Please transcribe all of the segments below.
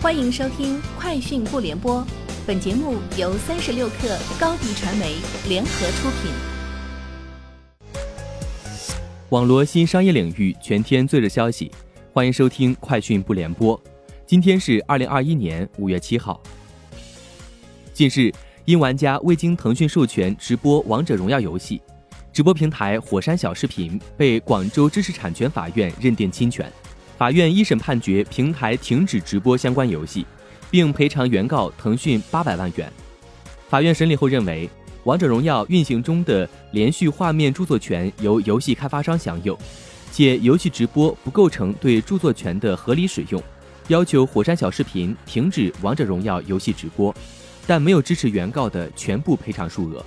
欢迎收听《快讯不联播》，本节目由三十六克高低传媒联合出品。网罗新商业领域全天最热消息，欢迎收听《快讯不联播》。今天是二零二一年五月七号。近日，因玩家未经腾讯授权直播《王者荣耀》游戏，直播平台火山小视频被广州知识产权法院认定侵权。法院一审判决平台停止直播相关游戏，并赔偿原告腾讯八百万元。法院审理后认为，《王者荣耀》运行中的连续画面著作权由游戏开发商享有，且游戏直播不构成对著作权的合理使用，要求火山小视频停止《王者荣耀》游戏直播，但没有支持原告的全部赔偿数额。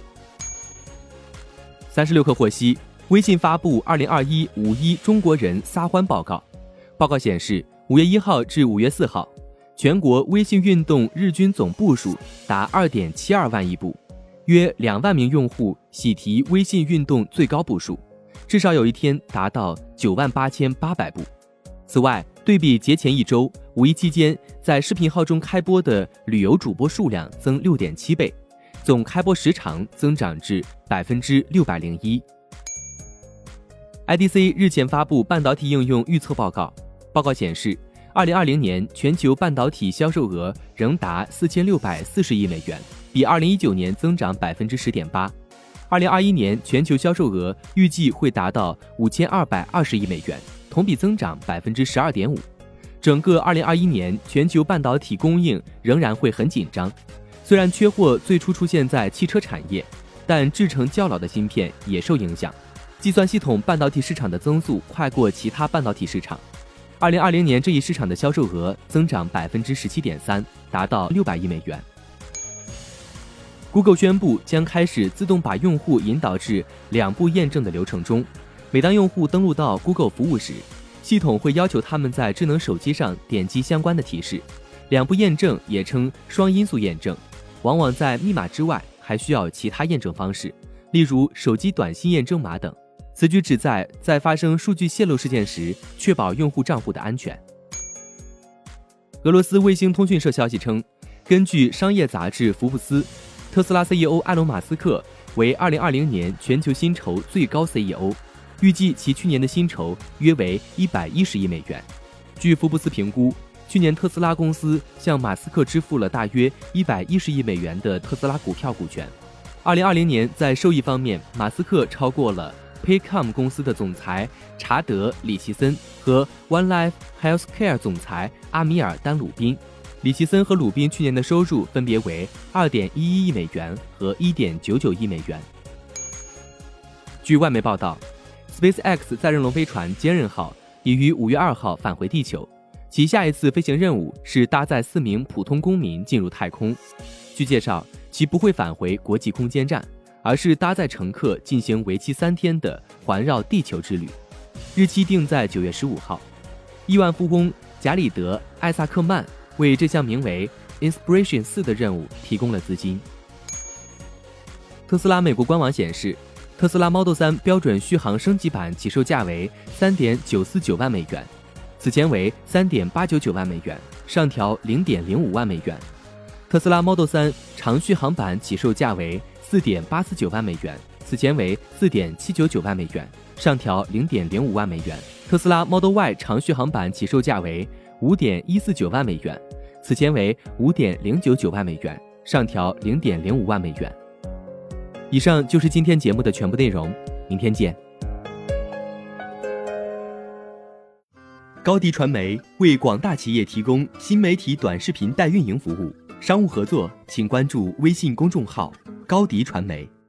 三十六氪获悉，微信发布二零二一五一中国人撒欢报告。报告显示，五月一号至五月四号，全国微信运动日均总步数达二点七二万亿步，约两万名用户喜提微信运动最高步数，至少有一天达到九万八千八百步。此外，对比节前一周，五一期间在视频号中开播的旅游主播数量增六点七倍，总开播时长增长至百分之六百零一。IDC 日前发布半导体应用预测报告。报告显示，二零二零年全球半导体销售额仍达四千六百四十亿美元，比二零一九年增长百分之十点八。二零二一年全球销售额预计会达到五千二百二十亿美元，同比增长百分之十二点五。整个二零二一年全球半导体供应仍然会很紧张，虽然缺货最初出现在汽车产业，但制成较老的芯片也受影响。计算系统半导体市场的增速快过其他半导体市场。二零二零年这一市场的销售额增长百分之十七点三，达到六百亿美元。Google 宣布将开始自动把用户引导至两步验证的流程中。每当用户登录到 Google 服务时，系统会要求他们在智能手机上点击相关的提示。两步验证也称双因素验证，往往在密码之外还需要其他验证方式，例如手机短信验证码等。此举旨在在发生数据泄露事件时，确保用户账户的安全。俄罗斯卫星通讯社消息称，根据商业杂志《福布斯》，特斯拉 CEO 埃隆·马斯克为2020年全球薪酬最高 CEO，预计其去年的薪酬约为110亿美元。据福布斯评估，去年特斯拉公司向马斯克支付了大约110亿美元的特斯拉股票股权。2020年在收益方面，马斯克超过了。Paycom 公司的总裁查德·里奇森和 One Life Healthcare 总裁阿米尔·丹鲁宾，里奇森和鲁宾去年的收入分别为2.11亿美元和1.99亿美元。据外媒报道，SpaceX 载人龙飞船坚韧号已于5月2号返回地球，其下一次飞行任务是搭载四名普通公民进入太空。据介绍，其不会返回国际空间站。而是搭载乘客进行为期三天的环绕地球之旅，日期定在九月十五号。亿万富翁贾里德·艾萨克曼为这项名为 “Inspiration 四”的任务提供了资金。特斯拉美国官网显示，特斯拉 Model 3标准续航升级版起售价为三点九四九万美元，此前为三点八九九万美元，上调零点零五万美元。特斯拉 Model 3长续航版起售价为。四点八四九万美元，此前为四点七九九万美元，上调零点零五万美元。特斯拉 Model Y 长续航版起售价为五点一四九万美元，此前为五点零九九万美元，上调零点零五万美元。以上就是今天节目的全部内容，明天见。高迪传媒为广大企业提供新媒体短视频代运营服务，商务合作请关注微信公众号。高迪传媒。